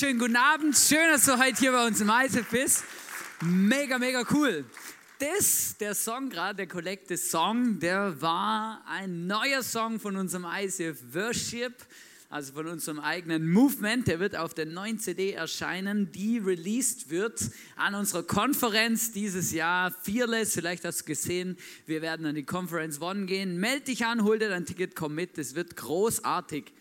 Wunderschönen guten Abend. Schön, dass du heute hier bei uns im ISF bist. Mega, mega cool. Das, der Song gerade, der Collective Song, der war ein neuer Song von unserem ICF Worship, also von unserem eigenen Movement. Der wird auf der neuen CD erscheinen, die released wird an unserer Konferenz dieses Jahr. Fearless, vielleicht hast du gesehen, wir werden an die Conference One gehen. Meld dich an, hol dir dein Ticket, komm mit, es wird großartig.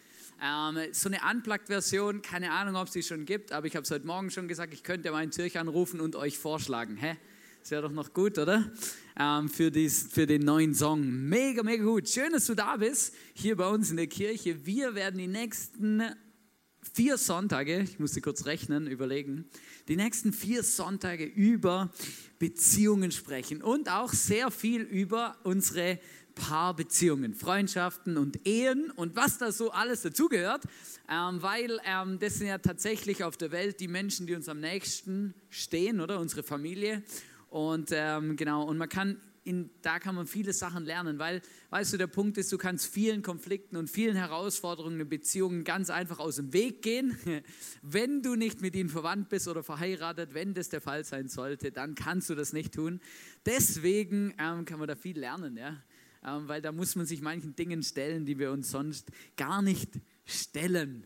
Ähm, so eine Unplugged-Version, keine Ahnung, ob es die schon gibt, aber ich habe es heute Morgen schon gesagt, ich könnte mal in Zürich anrufen und euch vorschlagen. Hä? Das wäre doch noch gut, oder? Ähm, für, dies, für den neuen Song. Mega, mega gut. Schön, dass du da bist, hier bei uns in der Kirche. Wir werden die nächsten vier Sonntage, ich musste kurz rechnen, überlegen, die nächsten vier Sonntage über Beziehungen sprechen und auch sehr viel über unsere Paarbeziehungen, Freundschaften und Ehen und was da so alles dazugehört, ähm, weil ähm, das sind ja tatsächlich auf der Welt die Menschen, die uns am nächsten stehen, oder unsere Familie. Und ähm, genau, und man kann in, da kann man viele Sachen lernen, weil, weißt du, der Punkt ist, du kannst vielen Konflikten und vielen Herausforderungen in Beziehungen ganz einfach aus dem Weg gehen. Wenn du nicht mit ihnen verwandt bist oder verheiratet, wenn das der Fall sein sollte, dann kannst du das nicht tun. Deswegen ähm, kann man da viel lernen, ja. Ähm, weil da muss man sich manchen Dingen stellen, die wir uns sonst gar nicht stellen.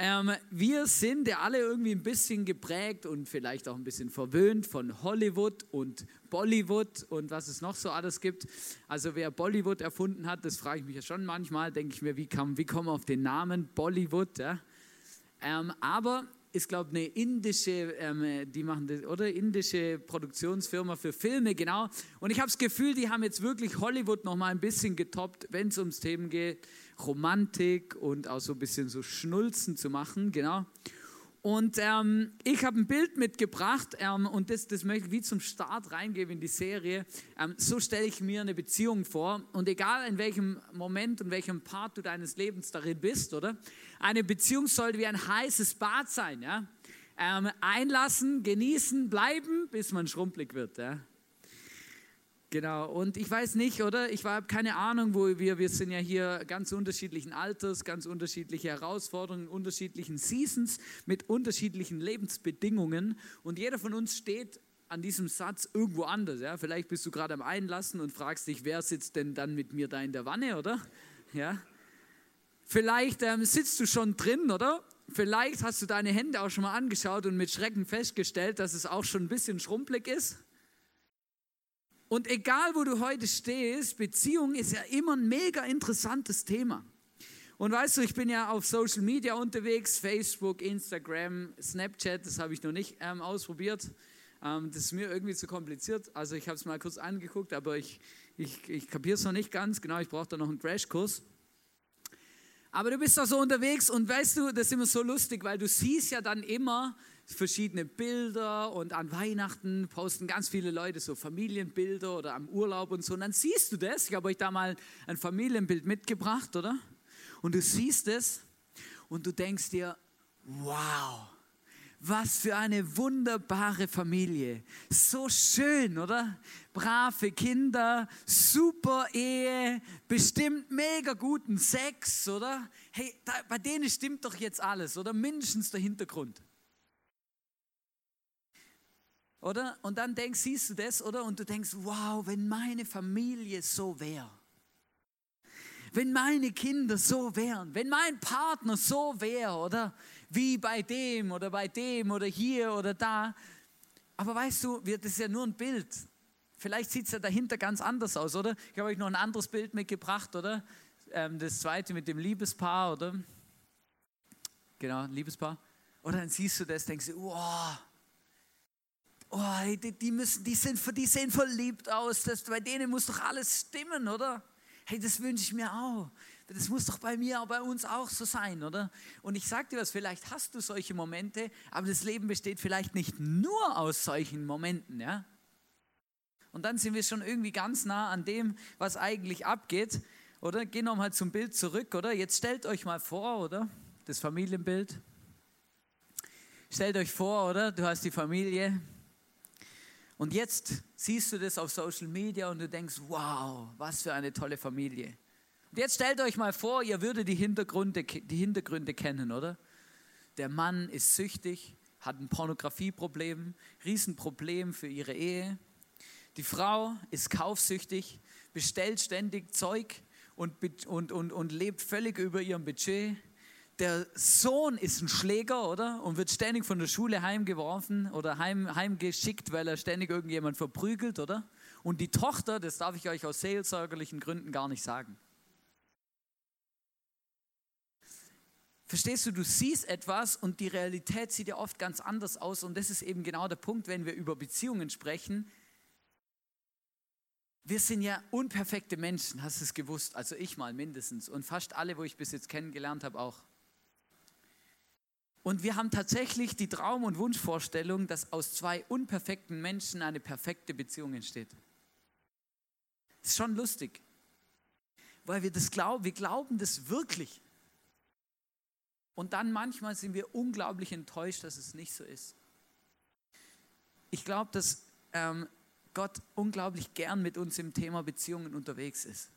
Ähm, wir sind ja alle irgendwie ein bisschen geprägt und vielleicht auch ein bisschen verwöhnt von Hollywood und Bollywood und was es noch so alles gibt. Also wer Bollywood erfunden hat, das frage ich mich ja schon manchmal, denke ich mir, wie, kam, wie kommen auf den Namen Bollywood? Ja? Ähm, aber ist, glaube ich, eine indische, ähm, die machen das, oder? Indische Produktionsfirma für Filme, genau. Und ich habe das Gefühl, die haben jetzt wirklich Hollywood noch mal ein bisschen getoppt, wenn es ums Themen geht, Romantik und auch so ein bisschen so Schnulzen zu machen, genau. Und ähm, ich habe ein Bild mitgebracht ähm, und das, das möchte ich wie zum Start reingeben in die Serie. Ähm, so stelle ich mir eine Beziehung vor und egal in welchem Moment und welchem Part du deines Lebens darin bist, oder? Eine Beziehung sollte wie ein heißes Bad sein, ja? Ähm, einlassen, genießen, bleiben, bis man schrumpelig wird, ja? Genau, und ich weiß nicht, oder? Ich habe keine Ahnung, wo wir, wir sind ja hier ganz unterschiedlichen Alters, ganz unterschiedliche Herausforderungen, unterschiedlichen Seasons mit unterschiedlichen Lebensbedingungen und jeder von uns steht an diesem Satz irgendwo anders. Ja? Vielleicht bist du gerade am Einlassen und fragst dich, wer sitzt denn dann mit mir da in der Wanne, oder? Ja? Vielleicht ähm, sitzt du schon drin, oder? Vielleicht hast du deine Hände auch schon mal angeschaut und mit Schrecken festgestellt, dass es auch schon ein bisschen schrumpelig ist. Und egal, wo du heute stehst, Beziehung ist ja immer ein mega interessantes Thema. Und weißt du, ich bin ja auf Social Media unterwegs, Facebook, Instagram, Snapchat, das habe ich noch nicht ähm, ausprobiert. Ähm, das ist mir irgendwie zu kompliziert. Also ich habe es mal kurz angeguckt, aber ich, ich, ich kapiere es noch nicht ganz. Genau, ich brauche da noch einen Crashkurs. Aber du bist da so unterwegs und weißt du, das ist immer so lustig, weil du siehst ja dann immer, verschiedene Bilder und an Weihnachten posten ganz viele Leute so Familienbilder oder am Urlaub und so. Und dann siehst du das. Ich habe euch da mal ein Familienbild mitgebracht, oder? Und du siehst es und du denkst dir, wow, was für eine wunderbare Familie. So schön, oder? Brave Kinder, super Ehe, bestimmt mega guten Sex, oder? Hey, da, bei denen stimmt doch jetzt alles, oder? Mindestens der Hintergrund. Oder? Und dann denkst, siehst du das, oder? Und du denkst, wow, wenn meine Familie so wäre. Wenn meine Kinder so wären, wenn mein Partner so wäre, oder? Wie bei dem oder bei dem oder hier oder da. Aber weißt du, das ist ja nur ein Bild. Vielleicht sieht es ja dahinter ganz anders aus, oder? Ich habe euch noch ein anderes Bild mitgebracht, oder? Ähm, das zweite mit dem Liebespaar, oder? Genau, Liebespaar. Oder dann siehst du das, denkst du, wow, oh, die, die, müssen, die, sind, die sehen verliebt aus, das, bei denen muss doch alles stimmen, oder? Hey, das wünsche ich mir auch. Das muss doch bei mir, bei uns auch so sein, oder? Und ich sage dir was, vielleicht hast du solche Momente, aber das Leben besteht vielleicht nicht nur aus solchen Momenten, ja? Und dann sind wir schon irgendwie ganz nah an dem, was eigentlich abgeht, oder? Gehen wir mal zum Bild zurück, oder? Jetzt stellt euch mal vor, oder? Das Familienbild. Stellt euch vor, oder? Du hast die Familie, und jetzt siehst du das auf Social Media und du denkst, wow, was für eine tolle Familie. Und jetzt stellt euch mal vor, ihr würdet die Hintergründe, die Hintergründe kennen, oder? Der Mann ist süchtig, hat ein Pornografieproblem, Riesenproblem für ihre Ehe. Die Frau ist kaufsüchtig, bestellt ständig Zeug und, und, und, und lebt völlig über ihrem Budget der Sohn ist ein Schläger, oder? Und wird ständig von der Schule heimgeworfen oder heim, heimgeschickt, weil er ständig irgendjemand verprügelt, oder? Und die Tochter, das darf ich euch aus seelsorgerlichen Gründen gar nicht sagen. Verstehst du, du siehst etwas und die Realität sieht ja oft ganz anders aus und das ist eben genau der Punkt, wenn wir über Beziehungen sprechen. Wir sind ja unperfekte Menschen, hast du es gewusst, also ich mal mindestens und fast alle, wo ich bis jetzt kennengelernt habe, auch. Und wir haben tatsächlich die Traum- und Wunschvorstellung, dass aus zwei unperfekten Menschen eine perfekte Beziehung entsteht. Das ist schon lustig, weil wir das glauben, wir glauben das wirklich. Und dann manchmal sind wir unglaublich enttäuscht, dass es nicht so ist. Ich glaube, dass ähm, Gott unglaublich gern mit uns im Thema Beziehungen unterwegs ist.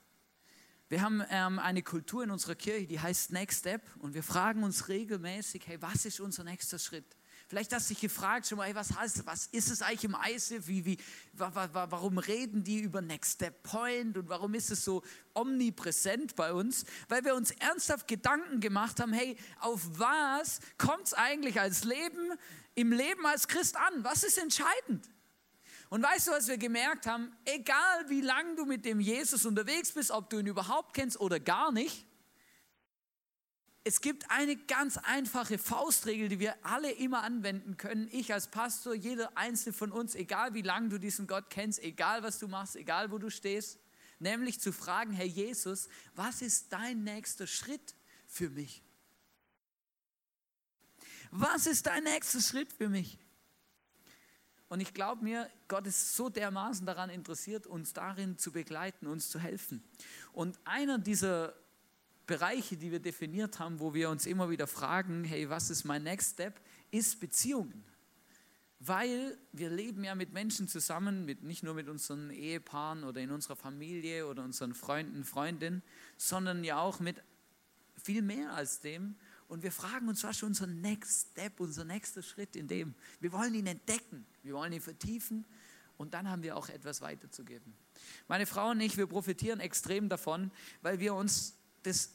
Wir haben ähm, eine Kultur in unserer Kirche, die heißt Next Step und wir fragen uns regelmäßig, hey, was ist unser nächster Schritt? Vielleicht hast du dich gefragt schon mal, hey, was heißt, was ist es eigentlich im ISIF? Wie, wie, wa, wa, warum reden die über Next Step Point und warum ist es so omnipräsent bei uns? Weil wir uns ernsthaft Gedanken gemacht haben, hey, auf was kommt es eigentlich als Leben, im Leben als Christ an? Was ist entscheidend? Und weißt du, was wir gemerkt haben? Egal wie lange du mit dem Jesus unterwegs bist, ob du ihn überhaupt kennst oder gar nicht, es gibt eine ganz einfache Faustregel, die wir alle immer anwenden können. Ich als Pastor, jeder einzelne von uns, egal wie lange du diesen Gott kennst, egal was du machst, egal wo du stehst, nämlich zu fragen, Herr Jesus, was ist dein nächster Schritt für mich? Was ist dein nächster Schritt für mich? Und ich glaube mir, Gott ist so dermaßen daran interessiert, uns darin zu begleiten, uns zu helfen. Und einer dieser Bereiche, die wir definiert haben, wo wir uns immer wieder fragen, hey, was ist mein Next Step, ist Beziehungen. Weil wir leben ja mit Menschen zusammen, mit, nicht nur mit unseren Ehepaaren oder in unserer Familie oder unseren Freunden, Freundinnen, sondern ja auch mit viel mehr als dem. Und wir fragen uns, was ist unser Next Step, unser nächster Schritt in dem? Wir wollen ihn entdecken, wir wollen ihn vertiefen und dann haben wir auch etwas weiterzugeben. Meine Frau und ich, wir profitieren extrem davon, weil wir uns das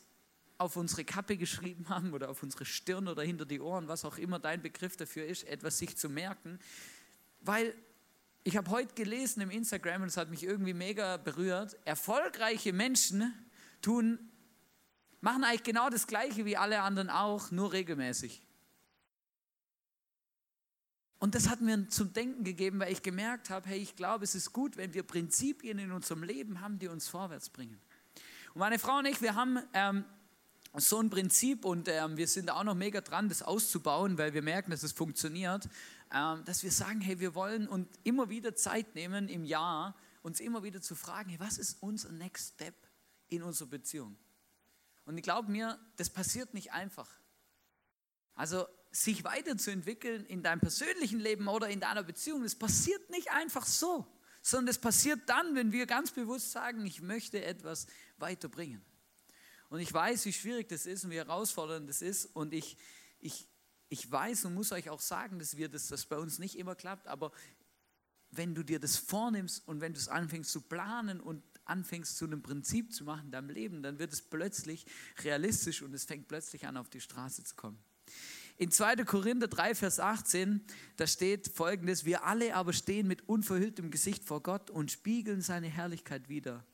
auf unsere Kappe geschrieben haben oder auf unsere Stirn oder hinter die Ohren, was auch immer dein Begriff dafür ist, etwas sich zu merken. Weil ich habe heute gelesen im Instagram und es hat mich irgendwie mega berührt, erfolgreiche Menschen tun machen eigentlich genau das Gleiche wie alle anderen auch, nur regelmäßig. Und das hat mir zum Denken gegeben, weil ich gemerkt habe, hey, ich glaube, es ist gut, wenn wir Prinzipien in unserem Leben haben, die uns vorwärts bringen. Und meine Frau und ich, wir haben ähm, so ein Prinzip und ähm, wir sind auch noch mega dran, das auszubauen, weil wir merken, dass es funktioniert, ähm, dass wir sagen, hey, wir wollen und immer wieder Zeit nehmen im Jahr, uns immer wieder zu fragen, hey, was ist unser Next Step in unserer Beziehung? Und ich glaube mir, das passiert nicht einfach. Also sich weiterzuentwickeln in deinem persönlichen Leben oder in deiner Beziehung, das passiert nicht einfach so, sondern das passiert dann, wenn wir ganz bewusst sagen, ich möchte etwas weiterbringen. Und ich weiß, wie schwierig das ist und wie herausfordernd das ist. Und ich, ich, ich weiß und muss euch auch sagen, dass wir das, das bei uns nicht immer klappt. Aber wenn du dir das vornimmst und wenn du es anfängst zu planen und anfängst zu einem Prinzip zu machen in deinem Leben, dann wird es plötzlich realistisch und es fängt plötzlich an, auf die Straße zu kommen. In 2. Korinther 3, Vers 18, da steht folgendes, wir alle aber stehen mit unverhülltem Gesicht vor Gott und spiegeln seine Herrlichkeit wieder.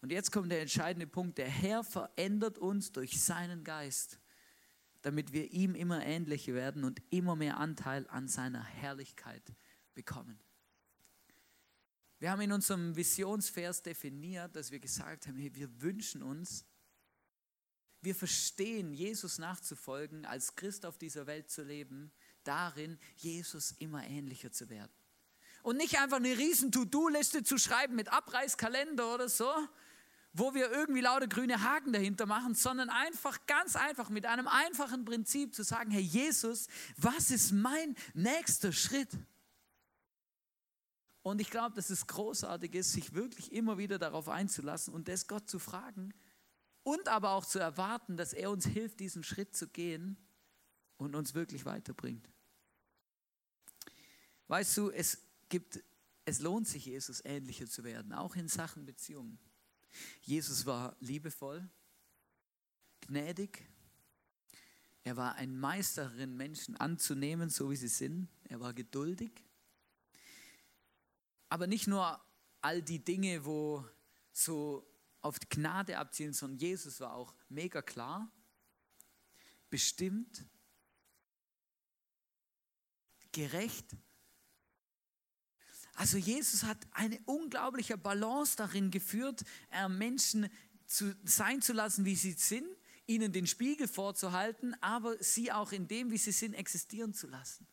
Und jetzt kommt der entscheidende Punkt, der Herr verändert uns durch seinen Geist. damit wir ihm immer ähnlicher werden und immer mehr Anteil an seiner Herrlichkeit bekommen. Wir haben in unserem Visionsvers definiert, dass wir gesagt haben, hey, wir wünschen uns, wir verstehen, Jesus nachzufolgen, als Christ auf dieser Welt zu leben, darin, Jesus immer ähnlicher zu werden. Und nicht einfach eine riesen To-Do-Liste zu schreiben mit Abreißkalender oder so, wo wir irgendwie lauter grüne Haken dahinter machen, sondern einfach ganz einfach mit einem einfachen Prinzip zu sagen, Herr Jesus, was ist mein nächster Schritt? Und ich glaube, dass es großartig ist, sich wirklich immer wieder darauf einzulassen und das Gott zu fragen und aber auch zu erwarten, dass er uns hilft, diesen Schritt zu gehen und uns wirklich weiterbringt. Weißt du, es gibt, es lohnt sich, Jesus ähnlicher zu werden, auch in Sachen Beziehungen. Jesus war liebevoll, gnädig. Er war ein Meister darin, Menschen anzunehmen, so wie sie sind. Er war geduldig. Aber nicht nur all die Dinge, wo so auf die Gnade abzielen, sondern Jesus war auch mega klar, bestimmt, gerecht also Jesus hat eine unglaubliche Balance darin geführt, äh, Menschen zu, sein zu lassen, wie sie sind, ihnen den Spiegel vorzuhalten, aber sie auch in dem, wie sie sind, existieren zu lassen.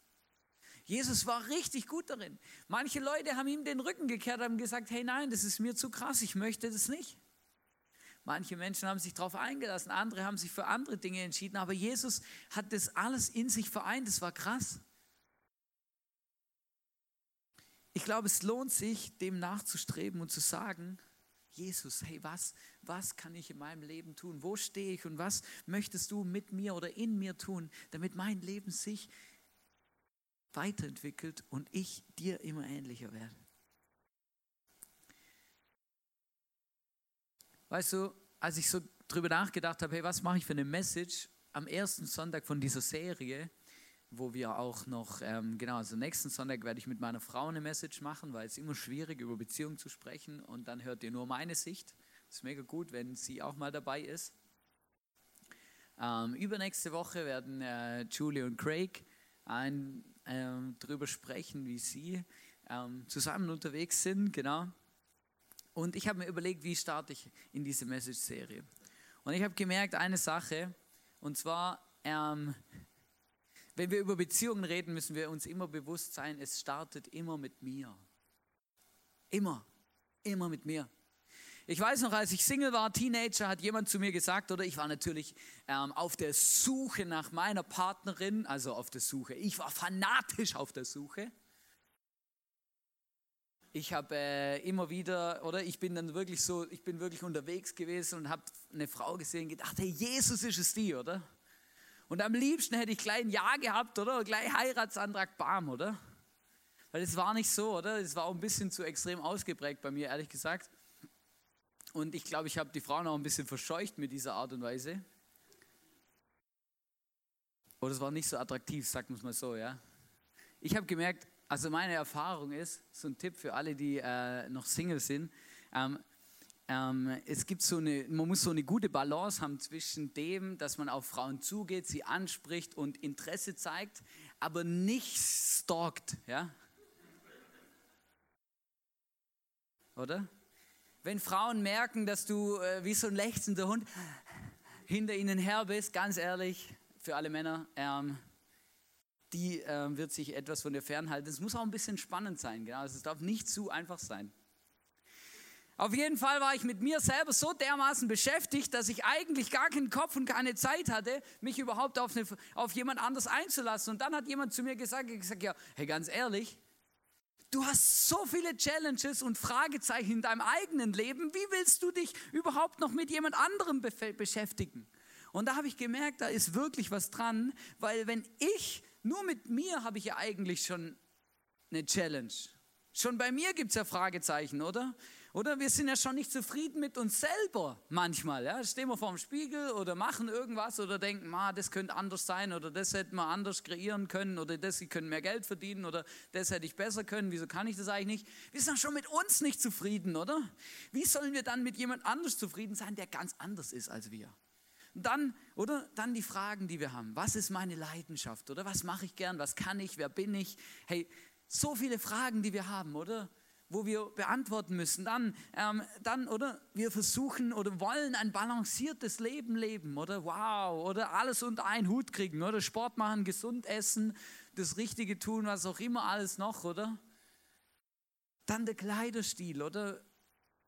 Jesus war richtig gut darin. Manche Leute haben ihm den Rücken gekehrt, haben gesagt, hey nein, das ist mir zu krass, ich möchte das nicht. Manche Menschen haben sich darauf eingelassen, andere haben sich für andere Dinge entschieden, aber Jesus hat das alles in sich vereint, das war krass. Ich glaube, es lohnt sich, dem nachzustreben und zu sagen, Jesus, hey, was, was kann ich in meinem Leben tun? Wo stehe ich und was möchtest du mit mir oder in mir tun, damit mein Leben sich weiterentwickelt und ich dir immer ähnlicher werde? Weißt du, als ich so drüber nachgedacht habe, hey, was mache ich für eine Message am ersten Sonntag von dieser Serie, wo wir auch noch, ähm, genau, also nächsten Sonntag werde ich mit meiner Frau eine Message machen, weil es immer schwierig über Beziehungen zu sprechen und dann hört ihr nur meine Sicht. Ist mega gut, wenn sie auch mal dabei ist. Ähm, übernächste Woche werden äh, Julie und Craig ein, ähm, darüber sprechen, wie sie ähm, zusammen unterwegs sind, genau. Und ich habe mir überlegt, wie starte ich in diese Message-Serie. Und ich habe gemerkt, eine Sache, und zwar, ähm, wenn wir über Beziehungen reden, müssen wir uns immer bewusst sein, es startet immer mit mir. Immer, immer mit mir. Ich weiß noch, als ich Single war, Teenager, hat jemand zu mir gesagt, oder ich war natürlich ähm, auf der Suche nach meiner Partnerin, also auf der Suche. Ich war fanatisch auf der Suche. Ich habe äh, immer wieder, oder ich bin dann wirklich so, ich bin wirklich unterwegs gewesen und habe eine Frau gesehen, gedacht, hey, Jesus ist es die, oder? Und am liebsten hätte ich gleich ein Ja gehabt, oder? Gleich Heiratsantrag, bam, oder? Weil es war nicht so, oder? Es war auch ein bisschen zu extrem ausgeprägt bei mir, ehrlich gesagt. Und ich glaube, ich habe die Frauen auch ein bisschen verscheucht mit dieser Art und Weise. Oder es war nicht so attraktiv, sagen wir es mal so, ja. Ich habe gemerkt, also meine Erfahrung ist, so ein Tipp für alle, die äh, noch Single sind, ähm, ähm, es gibt so eine, man muss so eine gute Balance haben zwischen dem, dass man auf Frauen zugeht, sie anspricht und Interesse zeigt, aber nicht stalkt, ja? Oder? Wenn Frauen merken, dass du äh, wie so ein lechzender Hund hinter ihnen her bist, ganz ehrlich, für alle Männer, ähm, die äh, wird sich etwas von dir fernhalten. Es muss auch ein bisschen spannend sein, genau. Es darf nicht zu einfach sein. Auf jeden Fall war ich mit mir selber so dermaßen beschäftigt, dass ich eigentlich gar keinen Kopf und keine Zeit hatte, mich überhaupt auf, eine, auf jemand anders einzulassen. Und dann hat jemand zu mir gesagt, gesagt, ja, hey, ganz ehrlich, du hast so viele Challenges und Fragezeichen in deinem eigenen Leben. Wie willst du dich überhaupt noch mit jemand anderem beschäftigen? Und da habe ich gemerkt, da ist wirklich was dran, weil wenn ich, nur mit mir habe ich ja eigentlich schon eine Challenge. Schon bei mir gibt es ja Fragezeichen, oder? Oder wir sind ja schon nicht zufrieden mit uns selber manchmal. Ja? Stehen wir vor dem Spiegel oder machen irgendwas oder denken, Ma, das könnte anders sein oder das hätten wir anders kreieren können oder das, sie können mehr Geld verdienen oder das hätte ich besser können. Wieso kann ich das eigentlich nicht? Wir sind ja schon mit uns nicht zufrieden, oder? Wie sollen wir dann mit jemand anders zufrieden sein, der ganz anders ist als wir? dann, oder? Dann die Fragen, die wir haben. Was ist meine Leidenschaft? Oder was mache ich gern? Was kann ich? Wer bin ich? Hey, so viele Fragen, die wir haben, oder? Wo wir beantworten müssen. Dann, ähm, dann, oder? Wir versuchen oder wollen ein balanciertes Leben leben, oder? Wow, oder alles unter einen Hut kriegen, oder? Sport machen, gesund essen, das Richtige tun, was auch immer alles noch, oder? Dann der Kleiderstil, oder?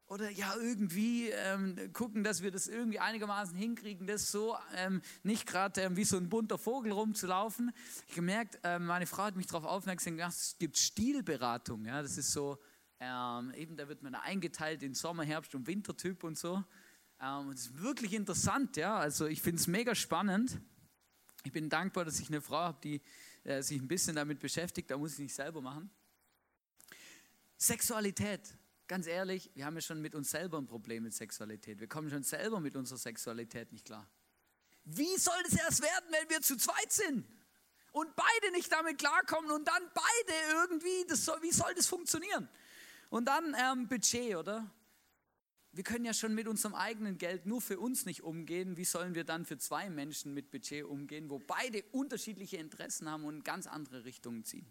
Oder ja, irgendwie ähm, gucken, dass wir das irgendwie einigermaßen hinkriegen, das so ähm, nicht gerade ähm, wie so ein bunter Vogel rumzulaufen. Ich gemerkt, ähm, meine Frau hat mich darauf aufmerksam gemacht, es gibt Stilberatung. Ja, das ist so, ähm, eben da wird man eingeteilt in Sommer, Herbst und Wintertyp und so. Ähm, es ist wirklich interessant, ja. Also ich finde es mega spannend. Ich bin dankbar, dass ich eine Frau habe, die äh, sich ein bisschen damit beschäftigt. Da muss ich nicht selber machen. Sexualität ganz ehrlich, wir haben ja schon mit uns selber ein Problem mit Sexualität. Wir kommen schon selber mit unserer Sexualität nicht klar. Wie soll das erst werden, wenn wir zu zweit sind? Und beide nicht damit klarkommen und dann beide irgendwie, das soll, wie soll das funktionieren? Und dann ähm, Budget, oder? Wir können ja schon mit unserem eigenen Geld nur für uns nicht umgehen. Wie sollen wir dann für zwei Menschen mit Budget umgehen, wo beide unterschiedliche Interessen haben und ganz andere Richtungen ziehen?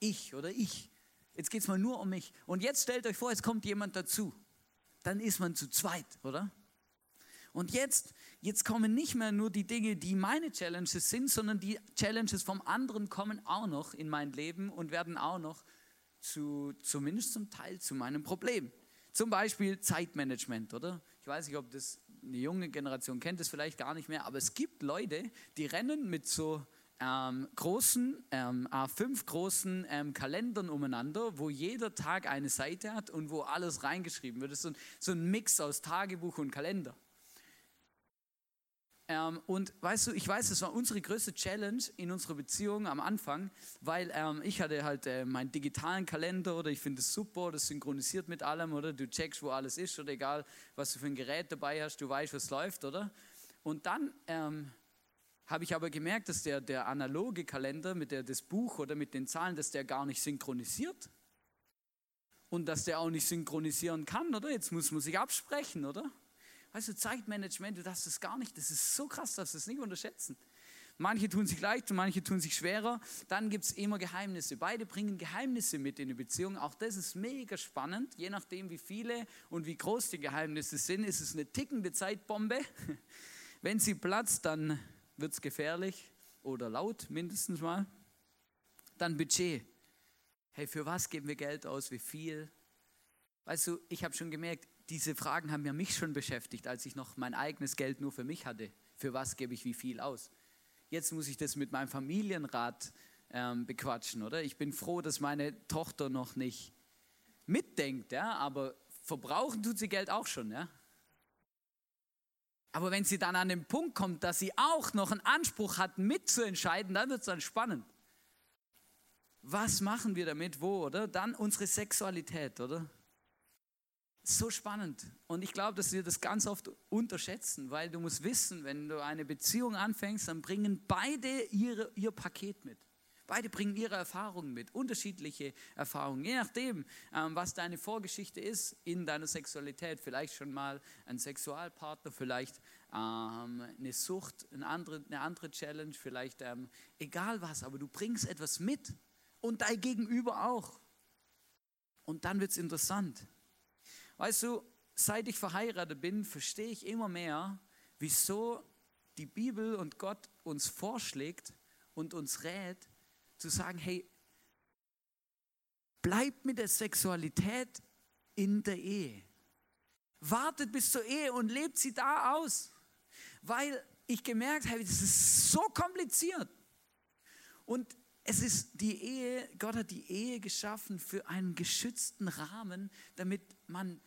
Ich oder ich Jetzt geht es mal nur um mich. Und jetzt stellt euch vor, es kommt jemand dazu. Dann ist man zu zweit, oder? Und jetzt, jetzt kommen nicht mehr nur die Dinge, die meine Challenges sind, sondern die Challenges vom anderen kommen auch noch in mein Leben und werden auch noch zu, zumindest zum Teil zu meinem Problem. Zum Beispiel Zeitmanagement, oder? Ich weiß nicht, ob das eine junge Generation kennt, das vielleicht gar nicht mehr, aber es gibt Leute, die rennen mit so ähm, großen, ähm, A5 großen ähm, Kalendern umeinander, wo jeder Tag eine Seite hat und wo alles reingeschrieben wird. Das ist so ein, so ein Mix aus Tagebuch und Kalender. Ähm, und weißt du, ich weiß, das war unsere größte Challenge in unserer Beziehung am Anfang, weil ähm, ich hatte halt äh, meinen digitalen Kalender oder ich finde es super, das synchronisiert mit allem, oder du checkst, wo alles ist oder egal, was du für ein Gerät dabei hast, du weißt, was läuft, oder? Und dann ähm, habe ich aber gemerkt, dass der, der analoge Kalender mit der, das Buch oder mit den Zahlen, dass der gar nicht synchronisiert. Und dass der auch nicht synchronisieren kann, oder? Jetzt muss man sich absprechen, oder? Weißt du, Zeitmanagement, du darfst das gar nicht, das ist so krass, dass du es nicht unterschätzen. Manche tun sich leicht und manche tun sich schwerer. Dann gibt es immer Geheimnisse. Beide bringen Geheimnisse mit in die Beziehung. Auch das ist mega spannend. Je nachdem, wie viele und wie groß die Geheimnisse sind, ist es eine tickende Zeitbombe. Wenn sie platzt, dann wird es gefährlich oder laut mindestens mal. Dann Budget. Hey, für was geben wir Geld aus? Wie viel? Weißt du, ich habe schon gemerkt, diese Fragen haben ja mich schon beschäftigt, als ich noch mein eigenes Geld nur für mich hatte. Für was gebe ich wie viel aus? Jetzt muss ich das mit meinem Familienrat ähm, bequatschen, oder? Ich bin froh, dass meine Tochter noch nicht mitdenkt, ja, aber verbrauchen tut sie Geld auch schon, ja. Aber wenn sie dann an den Punkt kommt, dass sie auch noch einen Anspruch hat, mitzuentscheiden, dann wird es dann spannend. Was machen wir damit, wo, oder? Dann unsere Sexualität, oder? So spannend. Und ich glaube, dass wir das ganz oft unterschätzen, weil du musst wissen, wenn du eine Beziehung anfängst, dann bringen beide ihre, ihr Paket mit. Beide bringen ihre Erfahrungen mit, unterschiedliche Erfahrungen, je nachdem, ähm, was deine Vorgeschichte ist in deiner Sexualität. Vielleicht schon mal ein Sexualpartner, vielleicht ähm, eine Sucht, eine andere, eine andere Challenge, vielleicht ähm, egal was, aber du bringst etwas mit und dein Gegenüber auch. Und dann wird es interessant. Weißt du, seit ich verheiratet bin, verstehe ich immer mehr, wieso die Bibel und Gott uns vorschlägt und uns rät, zu sagen, hey, bleibt mit der Sexualität in der Ehe. Wartet bis zur Ehe und lebt sie da aus. Weil ich gemerkt habe, das ist so kompliziert. Und es ist die Ehe, Gott hat die Ehe geschaffen für einen geschützten Rahmen, damit man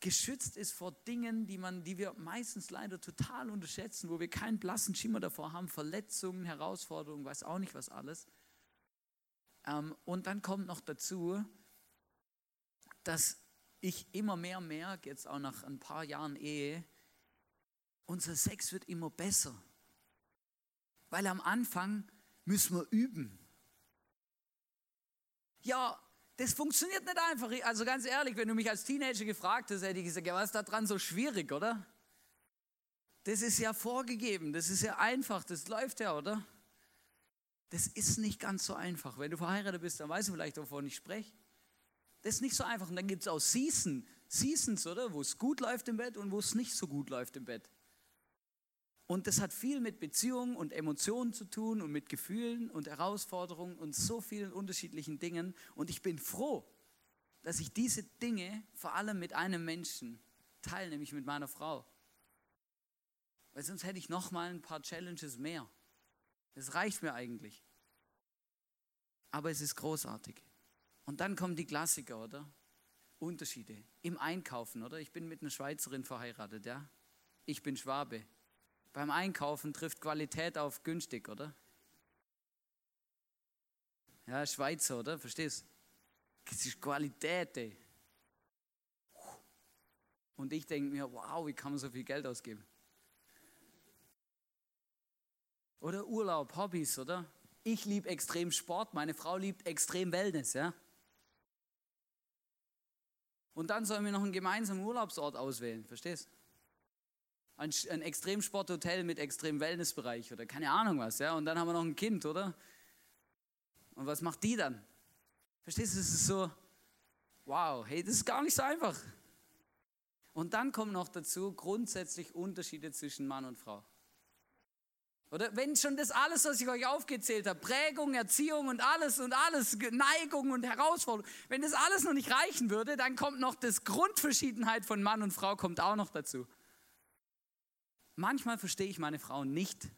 geschützt ist vor Dingen, die, man, die wir meistens leider total unterschätzen, wo wir keinen blassen Schimmer davor haben, Verletzungen, Herausforderungen, weiß auch nicht was alles. Ähm, und dann kommt noch dazu, dass ich immer mehr merke, jetzt auch nach ein paar Jahren Ehe, unser Sex wird immer besser. Weil am Anfang müssen wir üben. Ja, das funktioniert nicht einfach. Also ganz ehrlich, wenn du mich als Teenager gefragt hast, hätte ich gesagt, ja, was ist da dran so schwierig, oder? Das ist ja vorgegeben, das ist ja einfach, das läuft ja, oder? Das ist nicht ganz so einfach. Wenn du verheiratet bist, dann weißt du vielleicht, wovon ich spreche. Das ist nicht so einfach. Und dann gibt es auch Season, Seasons, oder? Wo es gut läuft im Bett und wo es nicht so gut läuft im Bett. Und das hat viel mit Beziehungen und Emotionen zu tun und mit Gefühlen und Herausforderungen und so vielen unterschiedlichen Dingen. Und ich bin froh, dass ich diese Dinge vor allem mit einem Menschen teile, nämlich mit meiner Frau. Weil sonst hätte ich noch mal ein paar Challenges mehr. Das reicht mir eigentlich. Aber es ist großartig. Und dann kommen die Klassiker, oder? Unterschiede. Im Einkaufen, oder? Ich bin mit einer Schweizerin verheiratet, ja? Ich bin Schwabe. Beim Einkaufen trifft Qualität auf günstig, oder? Ja, Schweizer, oder? Verstehst? du? Das ist Qualität, ey. Und ich denke mir, wow, wie kann man so viel Geld ausgeben? Oder Urlaub, Hobbys, oder? Ich liebe extrem Sport, meine Frau liebt extrem Wellness, ja? Und dann sollen wir noch einen gemeinsamen Urlaubsort auswählen, verstehst? Ein, ein Extremsporthotel mit extrem Wellnessbereich oder keine Ahnung was, ja? Und dann haben wir noch ein Kind, oder? Und was macht die dann? Verstehst du, es ist so, wow, hey, das ist gar nicht so einfach. Und dann kommen noch dazu grundsätzlich Unterschiede zwischen Mann und Frau. Oder wenn schon das alles, was ich euch aufgezählt habe, Prägung, Erziehung und alles und alles, Neigung und Herausforderung, wenn das alles noch nicht reichen würde, dann kommt noch das Grundverschiedenheit von Mann und Frau kommt auch noch dazu. Manchmal verstehe ich meine Frau nicht.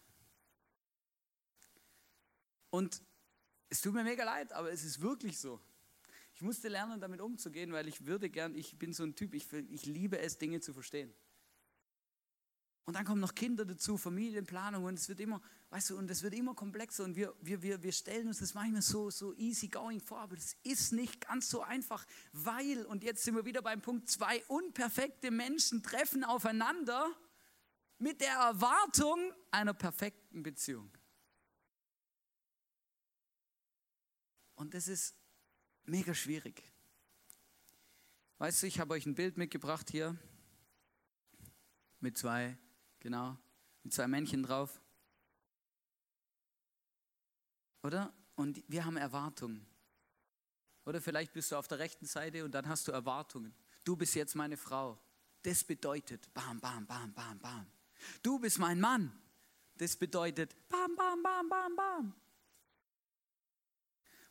Und es tut mir mega leid, aber es ist wirklich so. Ich musste lernen, damit umzugehen, weil ich würde gern, ich bin so ein Typ, ich, ich liebe es, Dinge zu verstehen. Und dann kommen noch Kinder dazu, Familienplanung und es wird immer, weißt du, und es wird immer komplexer und wir, wir, wir, wir stellen uns das manchmal so, so easy going vor, aber das ist nicht ganz so einfach, weil, und jetzt sind wir wieder beim Punkt, zwei unperfekte Menschen treffen aufeinander mit der Erwartung einer perfekten Beziehung. Und das ist mega schwierig. Weißt du, ich habe euch ein Bild mitgebracht hier mit zwei Genau, mit zwei Männchen drauf. Oder? Und wir haben Erwartungen. Oder vielleicht bist du auf der rechten Seite und dann hast du Erwartungen. Du bist jetzt meine Frau. Das bedeutet bam, bam, bam, bam, bam. Du bist mein Mann. Das bedeutet bam, bam, bam, bam, bam.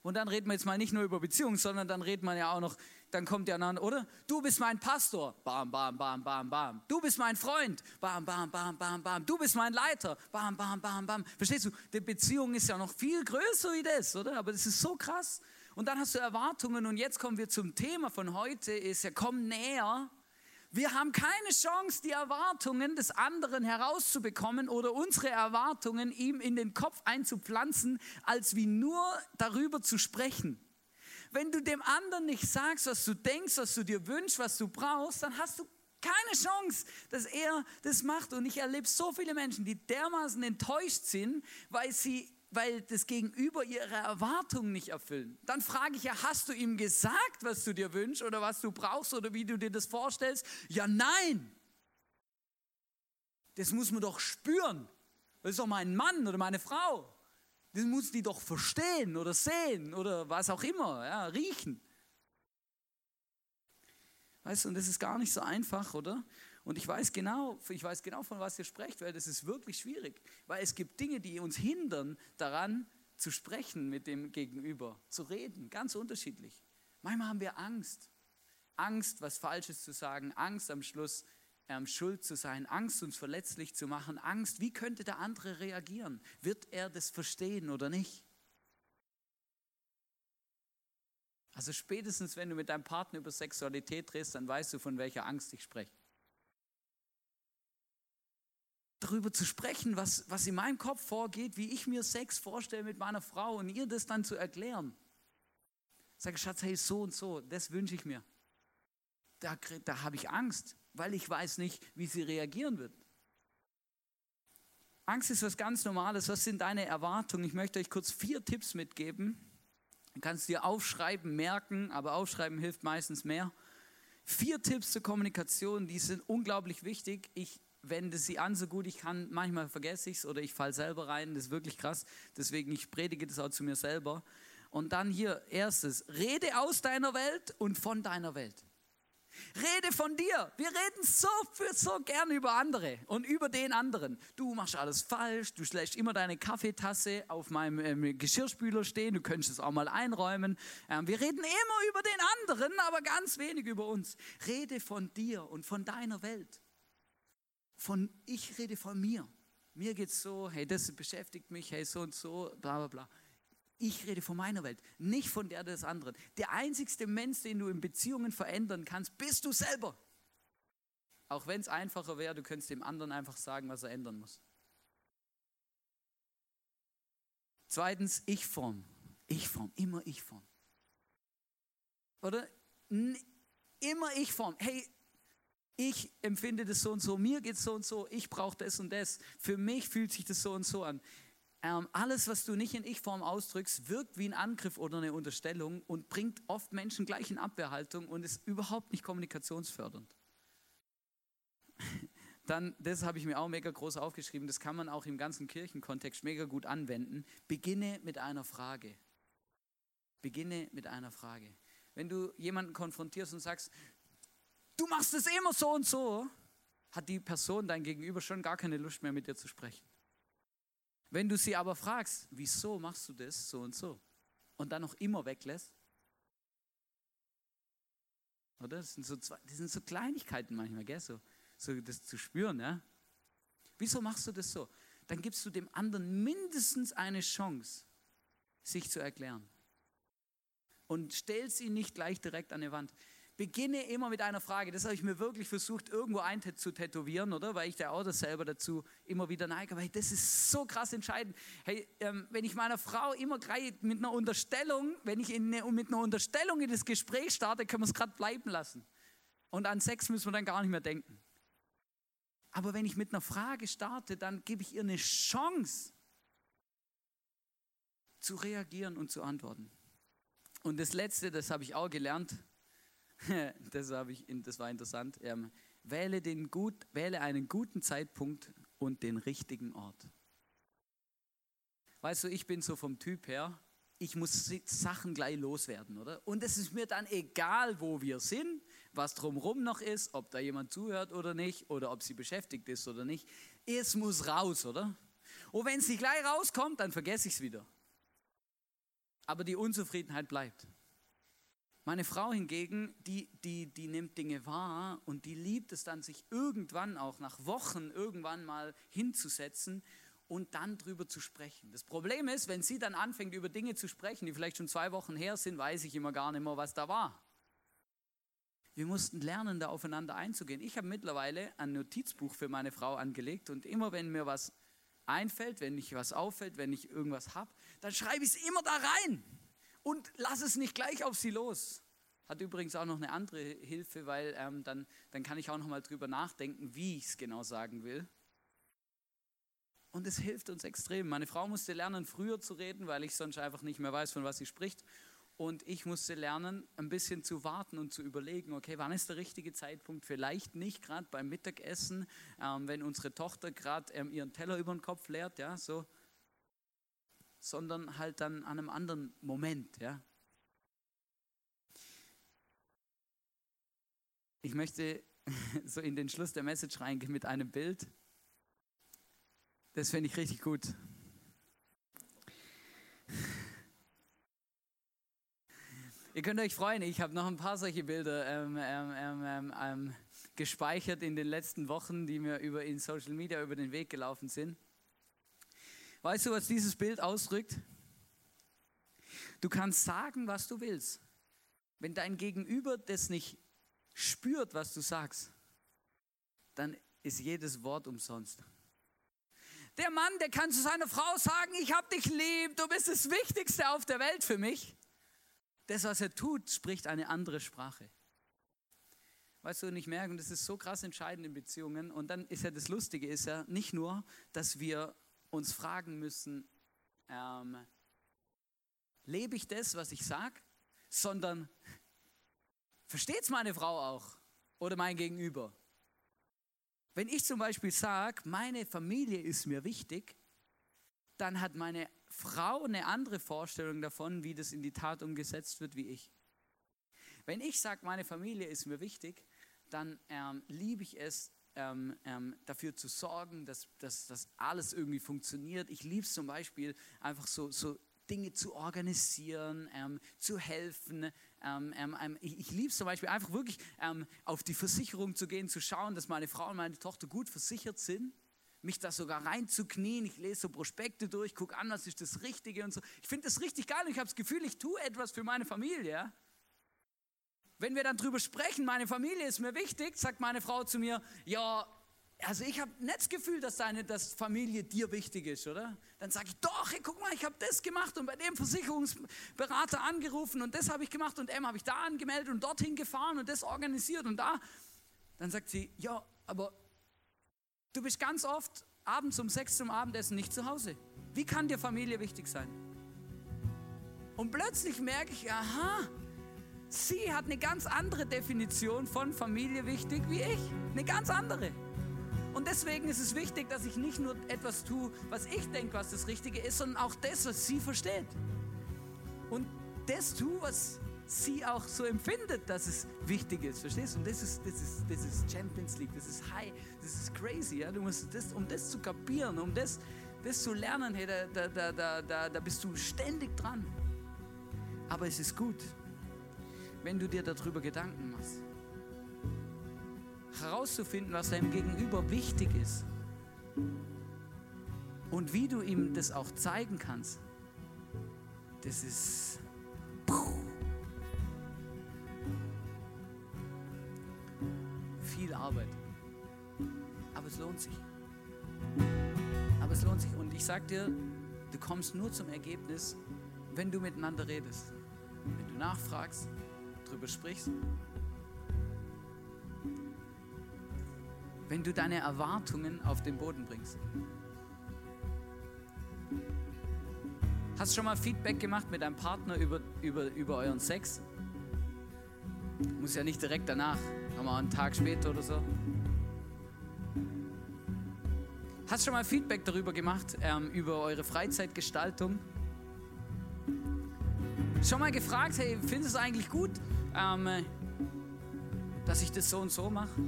Und dann reden wir jetzt mal nicht nur über Beziehungen, sondern dann redet man ja auch noch, dann kommt ja noch, oder? Du bist mein Pastor. Bam, bam, bam, bam, bam. Du bist mein Freund. Bam, bam, bam, bam, bam. Du bist mein Leiter. Bam, bam, bam, bam. Verstehst du? Die Beziehung ist ja noch viel größer wie das, oder? Aber das ist so krass. Und dann hast du Erwartungen und jetzt kommen wir zum Thema von heute, ist ja, komm näher wir haben keine Chance, die Erwartungen des anderen herauszubekommen oder unsere Erwartungen ihm in den Kopf einzupflanzen, als wie nur darüber zu sprechen. Wenn du dem anderen nicht sagst, was du denkst, was du dir wünschst, was du brauchst, dann hast du keine Chance, dass er das macht. Und ich erlebe so viele Menschen, die dermaßen enttäuscht sind, weil sie weil das Gegenüber ihre Erwartungen nicht erfüllen. Dann frage ich ja, hast du ihm gesagt, was du dir wünschst oder was du brauchst oder wie du dir das vorstellst? Ja, nein. Das muss man doch spüren. Das ist doch mein Mann oder meine Frau. Das muss die doch verstehen oder sehen oder was auch immer, ja, riechen. Weißt du, und das ist gar nicht so einfach, oder? Und ich weiß genau, ich weiß genau, von was ihr sprecht, weil das ist wirklich schwierig. Weil es gibt Dinge, die uns hindern, daran zu sprechen mit dem Gegenüber, zu reden, ganz unterschiedlich. Manchmal haben wir Angst. Angst, was Falsches zu sagen, Angst am Schluss ähm, schuld zu sein, Angst, uns verletzlich zu machen, Angst, wie könnte der andere reagieren? Wird er das verstehen oder nicht? Also spätestens, wenn du mit deinem Partner über Sexualität redest, dann weißt du, von welcher Angst ich spreche darüber zu sprechen, was, was in meinem Kopf vorgeht, wie ich mir Sex vorstelle mit meiner Frau und ihr das dann zu erklären. Sage, Schatz, hey, so und so, das wünsche ich mir. Da, da habe ich Angst, weil ich weiß nicht, wie sie reagieren wird. Angst ist was ganz Normales. Was sind deine Erwartungen? Ich möchte euch kurz vier Tipps mitgeben. Du kannst dir aufschreiben, merken, aber aufschreiben hilft meistens mehr. Vier Tipps zur Kommunikation, die sind unglaublich wichtig. Ich wende sie an, so gut ich kann. Manchmal vergesse ich es oder ich falle selber rein. Das ist wirklich krass. Deswegen, ich predige das auch zu mir selber. Und dann hier erstes, rede aus deiner Welt und von deiner Welt. Rede von dir. Wir reden so, so gern über andere und über den anderen. Du machst alles falsch, du lässt immer deine Kaffeetasse auf meinem ähm, Geschirrspüler stehen, du könntest es auch mal einräumen. Ähm, wir reden immer über den anderen, aber ganz wenig über uns. Rede von dir und von deiner Welt. Von, ich rede von mir. Mir geht es so, hey, das beschäftigt mich, hey, so und so, bla bla bla. Ich rede von meiner Welt, nicht von der des anderen. Der einzigste Mensch, den du in Beziehungen verändern kannst, bist du selber. Auch wenn es einfacher wäre, du könntest dem anderen einfach sagen, was er ändern muss. Zweitens, Ich-Form. Ich-Form, immer Ich-Form. Oder? Immer Ich-Form. Hey, ich empfinde das so und so, mir geht es so und so, ich brauche das und das. Für mich fühlt sich das so und so an. Ähm, alles, was du nicht in Ich-Form ausdrückst, wirkt wie ein Angriff oder eine Unterstellung und bringt oft Menschen gleich in Abwehrhaltung und ist überhaupt nicht kommunikationsfördernd. Dann, das habe ich mir auch mega groß aufgeschrieben, das kann man auch im ganzen Kirchenkontext mega gut anwenden. Beginne mit einer Frage. Beginne mit einer Frage. Wenn du jemanden konfrontierst und sagst, du machst es immer so und so, hat die Person dein Gegenüber schon gar keine Lust mehr mit dir zu sprechen. Wenn du sie aber fragst, wieso machst du das so und so und dann noch immer weglässt, oder? Das sind so, zwei, das sind so Kleinigkeiten manchmal, gell? So, so das zu spüren. Ja? Wieso machst du das so? Dann gibst du dem anderen mindestens eine Chance, sich zu erklären. Und stellst ihn nicht gleich direkt an die Wand. Beginne immer mit einer Frage. Das habe ich mir wirklich versucht, irgendwo einzutätowieren, oder? Weil ich der Autor selber dazu immer wieder neige. Weil das ist so krass entscheidend. Hey, ähm, wenn ich meiner Frau immer gleich mit einer Unterstellung, wenn ich in eine, mit einer Unterstellung in das Gespräch starte, können wir es gerade bleiben lassen. Und an Sex müssen wir dann gar nicht mehr denken. Aber wenn ich mit einer Frage starte, dann gebe ich ihr eine Chance zu reagieren und zu antworten. Und das Letzte, das habe ich auch gelernt, das, ich, das war interessant. Ähm, wähle, den gut, wähle einen guten Zeitpunkt und den richtigen Ort. Weißt du, ich bin so vom Typ her, ich muss Sachen gleich loswerden, oder? Und es ist mir dann egal, wo wir sind, was drumherum noch ist, ob da jemand zuhört oder nicht, oder ob sie beschäftigt ist oder nicht. Es muss raus, oder? Und wenn es nicht gleich rauskommt, dann vergesse ich es wieder. Aber die Unzufriedenheit bleibt. Meine Frau hingegen, die, die, die nimmt Dinge wahr und die liebt es dann, sich irgendwann auch nach Wochen irgendwann mal hinzusetzen und dann drüber zu sprechen. Das Problem ist, wenn sie dann anfängt, über Dinge zu sprechen, die vielleicht schon zwei Wochen her sind, weiß ich immer gar nicht mehr, was da war. Wir mussten lernen, da aufeinander einzugehen. Ich habe mittlerweile ein Notizbuch für meine Frau angelegt und immer wenn mir was einfällt, wenn mich was auffällt, wenn ich irgendwas habe, dann schreibe ich es immer da rein und lass es nicht gleich auf sie los. Hat übrigens auch noch eine andere Hilfe, weil ähm, dann, dann kann ich auch noch mal drüber nachdenken, wie ich es genau sagen will. Und es hilft uns extrem. Meine Frau musste lernen, früher zu reden, weil ich sonst einfach nicht mehr weiß, von was sie spricht. Und ich musste lernen, ein bisschen zu warten und zu überlegen, okay, wann ist der richtige Zeitpunkt? Vielleicht nicht gerade beim Mittagessen, ähm, wenn unsere Tochter gerade ähm, ihren Teller über den Kopf leert, ja, so sondern halt dann an einem anderen Moment. Ja? Ich möchte so in den Schluss der Message reingehen mit einem Bild. Das finde ich richtig gut. Ihr könnt euch freuen, ich habe noch ein paar solche Bilder ähm ähm, ähm, ähm, ähm, gespeichert in den letzten Wochen, die mir über in Social Media über den Weg gelaufen sind. Weißt du, was dieses Bild ausdrückt? Du kannst sagen, was du willst. Wenn dein Gegenüber das nicht spürt, was du sagst, dann ist jedes Wort umsonst. Der Mann, der kann zu seiner Frau sagen, ich habe dich lieb, du bist das Wichtigste auf der Welt für mich. Das, was er tut, spricht eine andere Sprache. Weißt du, und ich merke, und das ist so krass entscheidend in Beziehungen. Und dann ist ja das Lustige, ist ja nicht nur, dass wir uns fragen müssen, ähm, lebe ich das, was ich sage, sondern versteht es meine Frau auch oder mein Gegenüber? Wenn ich zum Beispiel sage, meine Familie ist mir wichtig, dann hat meine Frau eine andere Vorstellung davon, wie das in die Tat umgesetzt wird, wie ich. Wenn ich sage, meine Familie ist mir wichtig, dann ähm, liebe ich es, ähm, ähm, dafür zu sorgen, dass, dass, alles irgendwie funktioniert. Ich liebe es zum Beispiel einfach so, so Dinge zu organisieren, ähm, zu helfen. Ähm, ähm, ähm ich, ich liebe es zum Beispiel einfach wirklich ähm, auf die Versicherung zu gehen, zu schauen, dass meine Frau und meine Tochter gut versichert sind. Mich da sogar reinzuknien, ich lese so Prospekte durch, gucke an, was ist das Richtige und so. Ich finde das richtig geil und ich habe das Gefühl, ich tue etwas für meine Familie. Wenn wir dann drüber sprechen, meine Familie ist mir wichtig, sagt meine Frau zu mir, ja, also ich habe nicht das Gefühl, dass deine dass Familie dir wichtig ist, oder? Dann sage ich, doch, hey, guck mal, ich habe das gemacht und bei dem Versicherungsberater angerufen und das habe ich gemacht und dem habe ich da angemeldet und dorthin gefahren und das organisiert und da. Dann sagt sie, ja, aber du bist ganz oft abends um sechs zum Abendessen nicht zu Hause. Wie kann dir Familie wichtig sein? Und plötzlich merke ich, aha, sie hat eine ganz andere Definition von Familie wichtig wie ich. Eine ganz andere. Und deswegen ist es wichtig, dass ich nicht nur etwas tue, was ich denke, was das Richtige ist, sondern auch das, was sie versteht. Und das tue, was sie auch so empfindet, dass es wichtig ist. Verstehst du? Und das ist, das ist, das ist Champions League, das ist high, das ist crazy. Ja? Du musst das, um das zu kapieren, um das, das zu lernen, hey, da, da, da, da, da bist du ständig dran. Aber es ist gut, wenn du dir darüber Gedanken machst herauszufinden, was deinem Gegenüber wichtig ist und wie du ihm das auch zeigen kannst, das ist viel Arbeit. Aber es lohnt sich. Aber es lohnt sich. Und ich sag dir, du kommst nur zum Ergebnis, wenn du miteinander redest. Wenn du nachfragst, drüber sprichst wenn du deine Erwartungen auf den Boden bringst. Hast du schon mal Feedback gemacht mit deinem Partner über, über, über euren Sex? Muss ja nicht direkt danach, aber einen Tag später oder so. Hast du schon mal Feedback darüber gemacht, ähm, über eure Freizeitgestaltung? Schon mal gefragt, hey, findest du es eigentlich gut, ähm, dass ich das so und so mache?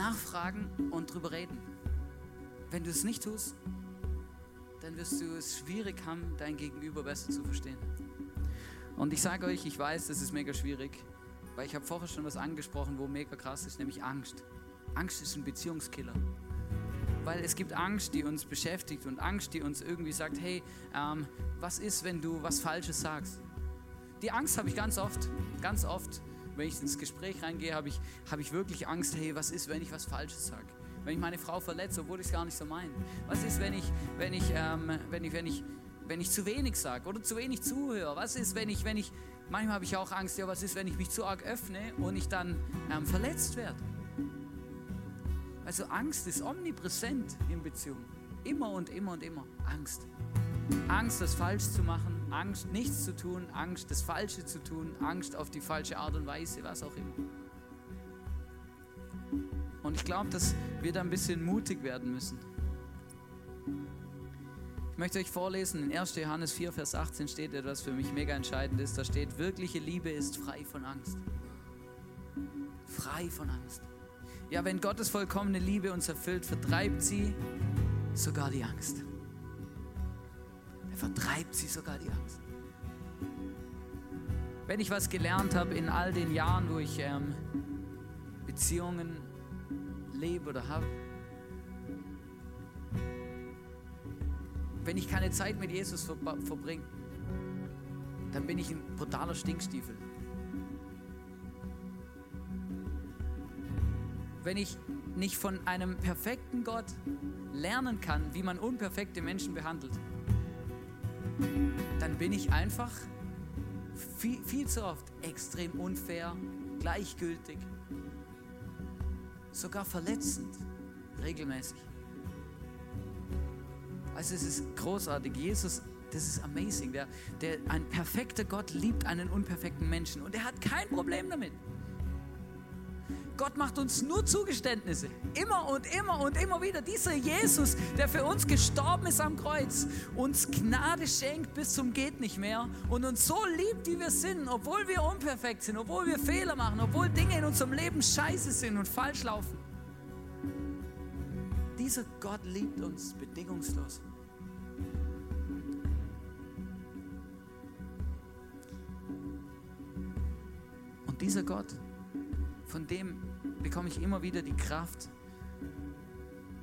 nachfragen und drüber reden. Wenn du es nicht tust, dann wirst du es schwierig haben, dein Gegenüber besser zu verstehen. Und ich sage euch, ich weiß, das ist mega schwierig, weil ich habe vorher schon was angesprochen, wo mega krass ist, nämlich Angst. Angst ist ein Beziehungskiller. Weil es gibt Angst, die uns beschäftigt und Angst, die uns irgendwie sagt, hey, ähm, was ist, wenn du was Falsches sagst? Die Angst habe ich ganz oft, ganz oft, wenn ich ins Gespräch reingehe, habe ich, hab ich wirklich Angst, hey, was ist, wenn ich was Falsches sage? Wenn ich meine Frau verletze, obwohl ich es gar nicht so meine? Was ist, wenn ich, wenn ich, ähm, wenn ich, wenn ich, wenn ich zu wenig sage oder zu wenig zuhöre? Was ist, wenn ich, wenn ich, manchmal habe ich auch Angst, ja, was ist, wenn ich mich zu arg öffne und ich dann ähm, verletzt werde? Also Angst ist omnipräsent in Beziehungen. Immer und immer und immer Angst. Angst, das falsch zu machen, Angst, nichts zu tun, Angst, das Falsche zu tun, Angst auf die falsche Art und Weise, was auch immer. Und ich glaube, dass wir da ein bisschen mutig werden müssen. Ich möchte euch vorlesen, in 1. Johannes 4, Vers 18 steht etwas für mich mega entscheidend ist. Da steht, wirkliche Liebe ist frei von Angst. Frei von Angst. Ja, wenn Gottes vollkommene Liebe uns erfüllt, vertreibt sie sogar die Angst vertreibt sie sogar die Angst. Wenn ich was gelernt habe in all den Jahren, wo ich ähm, Beziehungen lebe oder habe, wenn ich keine Zeit mit Jesus ver verbringe, dann bin ich ein brutaler Stinkstiefel. Wenn ich nicht von einem perfekten Gott lernen kann, wie man unperfekte Menschen behandelt, dann bin ich einfach viel, viel zu oft extrem unfair, gleichgültig, sogar verletzend, regelmäßig. Also es ist großartig. Jesus, das ist amazing. Der, der, ein perfekter Gott liebt einen unperfekten Menschen und er hat kein Problem damit. Gott macht uns nur Zugeständnisse. Immer und immer und immer wieder. Dieser Jesus, der für uns gestorben ist am Kreuz, uns Gnade schenkt bis zum geht nicht mehr und uns so liebt, wie wir sind, obwohl wir unperfekt sind, obwohl wir Fehler machen, obwohl Dinge in unserem Leben scheiße sind und falsch laufen. Dieser Gott liebt uns bedingungslos. Und dieser Gott, von dem bekomme ich immer wieder die Kraft,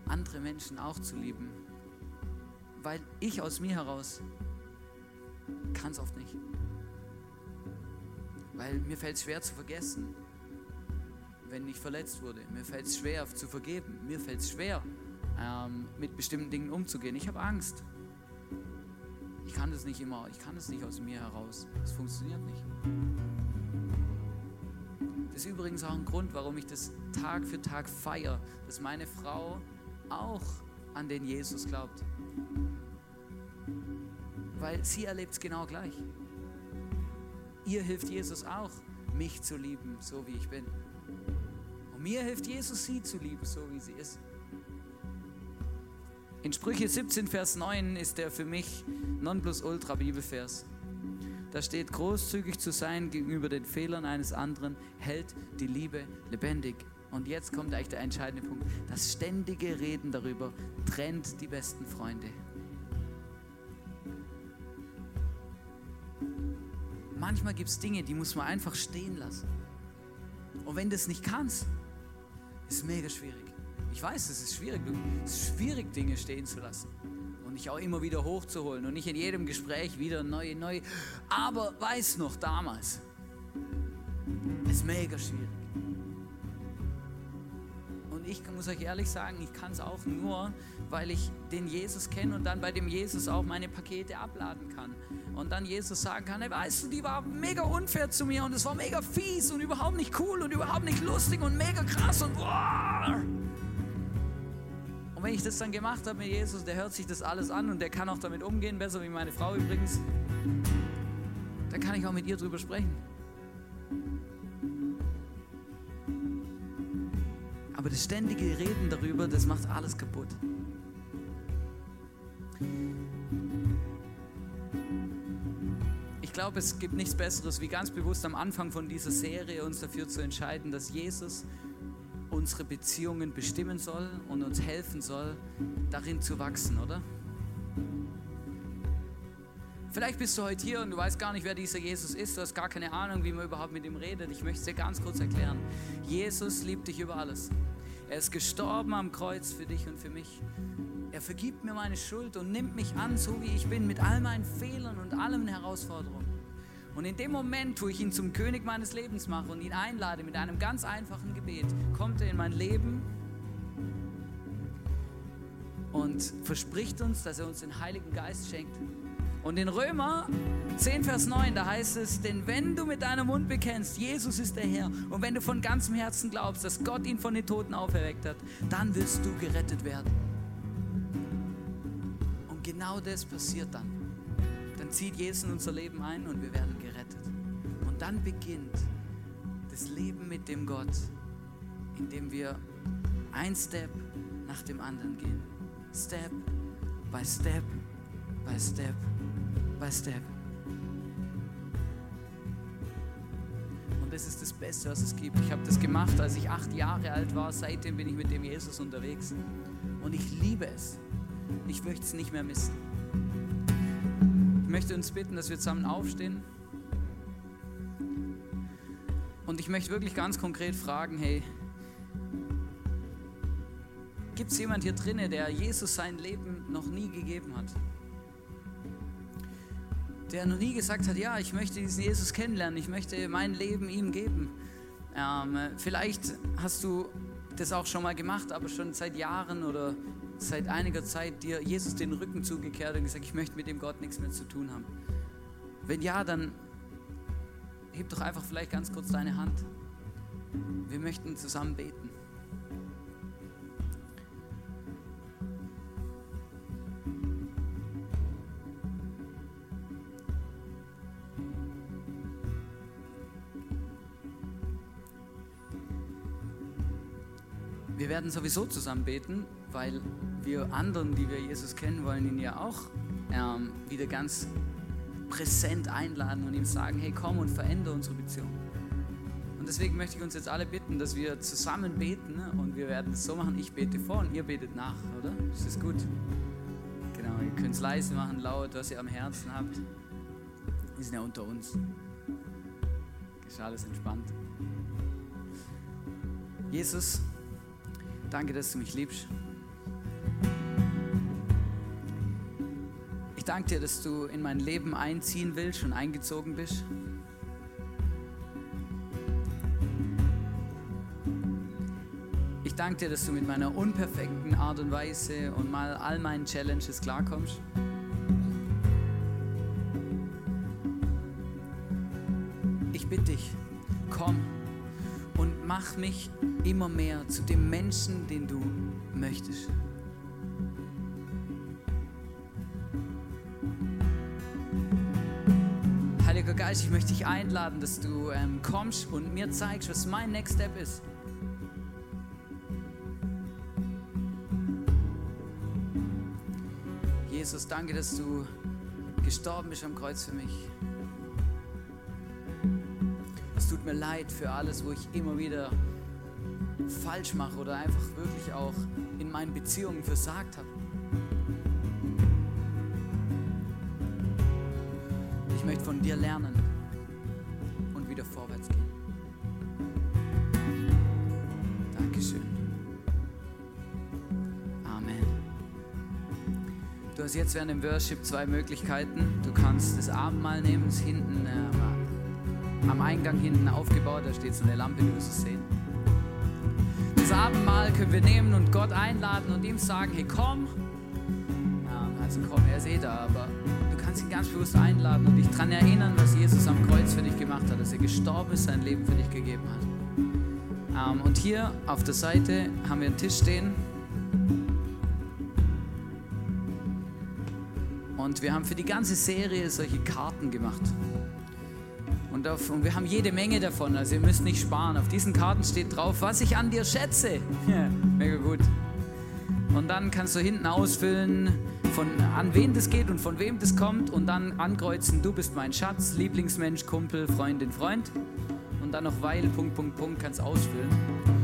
andere Menschen auch zu lieben. Weil ich aus mir heraus kann es oft nicht. Weil mir fällt es schwer zu vergessen, wenn ich verletzt wurde. Mir fällt es schwer zu vergeben. Mir fällt es schwer, ähm, mit bestimmten Dingen umzugehen. Ich habe Angst. Ich kann das nicht immer, ich kann das nicht aus mir heraus. Das funktioniert nicht. Das ist übrigens auch ein Grund, warum ich das Tag für Tag feiere, dass meine Frau auch an den Jesus glaubt. Weil sie erlebt es genau gleich. Ihr hilft Jesus auch, mich zu lieben, so wie ich bin. Und mir hilft Jesus, sie zu lieben, so wie sie ist. In Sprüche 17, Vers 9 ist der für mich Nonplusultra Bibelvers. Da steht, großzügig zu sein gegenüber den Fehlern eines anderen hält die Liebe lebendig. Und jetzt kommt eigentlich der entscheidende Punkt. Das ständige Reden darüber trennt die besten Freunde. Manchmal gibt es Dinge, die muss man einfach stehen lassen. Und wenn du es nicht kannst, ist es mega schwierig. Ich weiß, es ist schwierig. Es ist schwierig, Dinge stehen zu lassen mich auch immer wieder hochzuholen und nicht in jedem Gespräch wieder neu, neu. Aber weiß noch, damals, ist mega schwierig. Und ich muss euch ehrlich sagen, ich kann es auch nur, weil ich den Jesus kenne und dann bei dem Jesus auch meine Pakete abladen kann. Und dann Jesus sagen kann, hey, weißt du, die war mega unfair zu mir und es war mega fies und überhaupt nicht cool und überhaupt nicht lustig und mega krass und boah. Wenn ich das dann gemacht habe mit Jesus, der hört sich das alles an und der kann auch damit umgehen, besser wie meine Frau übrigens, dann kann ich auch mit ihr drüber sprechen. Aber das ständige Reden darüber, das macht alles kaputt. Ich glaube, es gibt nichts Besseres, wie ganz bewusst am Anfang von dieser Serie uns dafür zu entscheiden, dass Jesus unsere Beziehungen bestimmen soll und uns helfen soll, darin zu wachsen, oder? Vielleicht bist du heute hier und du weißt gar nicht, wer dieser Jesus ist. Du hast gar keine Ahnung, wie man überhaupt mit ihm redet. Ich möchte es dir ganz kurz erklären. Jesus liebt dich über alles. Er ist gestorben am Kreuz für dich und für mich. Er vergibt mir meine Schuld und nimmt mich an, so wie ich bin, mit all meinen Fehlern und allen Herausforderungen. Und in dem Moment, wo ich ihn zum König meines Lebens mache und ihn einlade mit einem ganz einfachen Gebet, kommt er in mein Leben und verspricht uns, dass er uns den Heiligen Geist schenkt. Und in Römer 10, Vers 9, da heißt es, denn wenn du mit deinem Mund bekennst, Jesus ist der Herr, und wenn du von ganzem Herzen glaubst, dass Gott ihn von den Toten auferweckt hat, dann wirst du gerettet werden. Und genau das passiert dann. Dann zieht Jesus in unser Leben ein und wir werden gerettet. Und dann beginnt das Leben mit dem Gott, indem wir ein Step nach dem anderen gehen. Step by Step by Step by Step. Und das ist das Beste, was es gibt. Ich habe das gemacht, als ich acht Jahre alt war. Seitdem bin ich mit dem Jesus unterwegs. Und ich liebe es. Ich möchte es nicht mehr missen. Ich möchte uns bitten, dass wir zusammen aufstehen. Und ich möchte wirklich ganz konkret fragen, hey, gibt es jemand hier drinne, der Jesus sein Leben noch nie gegeben hat? Der noch nie gesagt hat, ja, ich möchte diesen Jesus kennenlernen, ich möchte mein Leben ihm geben. Ähm, vielleicht hast du das auch schon mal gemacht, aber schon seit Jahren oder seit einiger Zeit dir Jesus den Rücken zugekehrt und gesagt, ich möchte mit dem Gott nichts mehr zu tun haben. Wenn ja, dann heb doch einfach vielleicht ganz kurz deine Hand. Wir möchten zusammen beten. Wir werden sowieso zusammen beten, weil wir anderen, die wir Jesus kennen wollen, ihn ja auch ähm, wieder ganz präsent einladen und ihm sagen, hey komm und verändere unsere Beziehung. Und deswegen möchte ich uns jetzt alle bitten, dass wir zusammen beten und wir werden es so machen, ich bete vor und ihr betet nach, oder? Ist das gut? Genau, ihr könnt es leise machen, laut, was ihr am Herzen habt. Wir sind ja unter uns. Ist alles entspannt. Jesus, danke, dass du mich liebst. Ich danke dir, dass du in mein Leben einziehen willst und eingezogen bist. Ich danke dir, dass du mit meiner unperfekten Art und Weise und mal all meinen Challenges klarkommst. Ich bitte dich, komm und mach mich immer mehr zu dem Menschen, den du möchtest. Heiliger Geist, ich möchte dich einladen, dass du ähm, kommst und mir zeigst, was mein Next Step ist. Jesus, danke, dass du gestorben bist am Kreuz für mich. Es tut mir leid für alles, wo ich immer wieder falsch mache oder einfach wirklich auch in meinen Beziehungen versagt habe. Ich möchte von dir lernen und wieder vorwärts gehen. Dankeschön. Amen. Du hast jetzt während dem Worship zwei Möglichkeiten. Du kannst das Abendmahl nehmen, das hinten äh, am Eingang hinten aufgebaut, da steht so eine Lampe, du wirst es sehen. Abendmahl können wir nehmen und Gott einladen und ihm sagen, hey komm. Ja, also komm, er ist eh da, aber du kannst ihn ganz bewusst einladen und dich daran erinnern, was Jesus am Kreuz für dich gemacht hat, dass er gestorben ist, sein Leben für dich gegeben hat. Ähm, und hier auf der Seite haben wir einen Tisch stehen. Und wir haben für die ganze Serie solche Karten gemacht. Und, auf, und, wir haben jede Menge davon, also ihr müsst nicht sparen. Auf diesen Karten steht drauf, was ich an dir schätze. Ja, mega gut. Und dann kannst du hinten ausfüllen, von an wen das geht und von wem das kommt und dann ankreuzen, du bist mein Schatz, Lieblingsmensch, Kumpel, Freundin, Freund. Und dann noch weil, Punkt, Punkt, Punkt, kannst ausfüllen.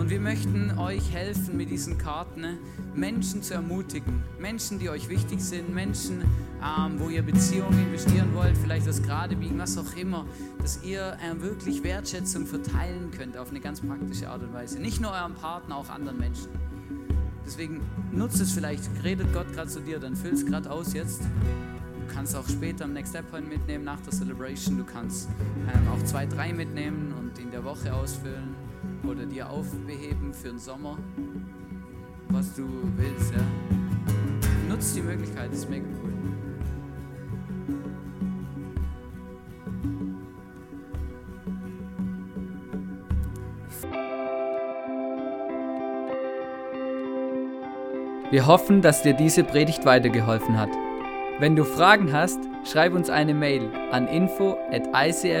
Und wir möchten euch helfen mit diesen Karten, ne, Menschen zu ermutigen. Menschen, die euch wichtig sind, Menschen, ähm, wo ihr Beziehungen investieren wollt, vielleicht das gerade biegen, was auch immer, dass ihr äh, wirklich Wertschätzung verteilen könnt auf eine ganz praktische Art und Weise. Nicht nur eurem Partner, auch anderen Menschen. Deswegen nutzt es vielleicht, redet Gott gerade zu dir, dann füll es gerade aus jetzt. Du kannst auch später am Next Step Point mitnehmen nach der Celebration. Du kannst ähm, auch zwei, drei mitnehmen und in der Woche ausfüllen oder dir aufbeheben für den Sommer, was du willst. Ja. Nutzt die Möglichkeit, ist mega cool. Wir hoffen, dass dir diese Predigt weitergeholfen hat. Wenn du Fragen hast, schreib uns eine Mail an info at icf-vlbg.at.